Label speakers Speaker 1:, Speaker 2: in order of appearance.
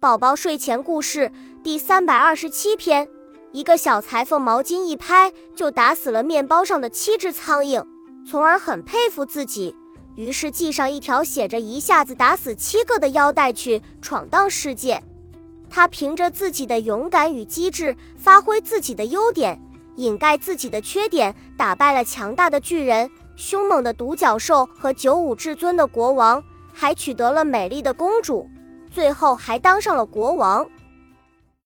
Speaker 1: 宝宝睡前故事第三百二十七篇：一个小裁缝毛巾一拍就打死了面包上的七只苍蝇，从而很佩服自己，于是系上一条写着“一下子打死七个”的腰带去闯荡世界。他凭着自己的勇敢与机智，发挥自己的优点，掩盖自己的缺点，打败了强大的巨人、凶猛的独角兽和九五至尊的国王，还取得了美丽的公主。最后还当上了国王。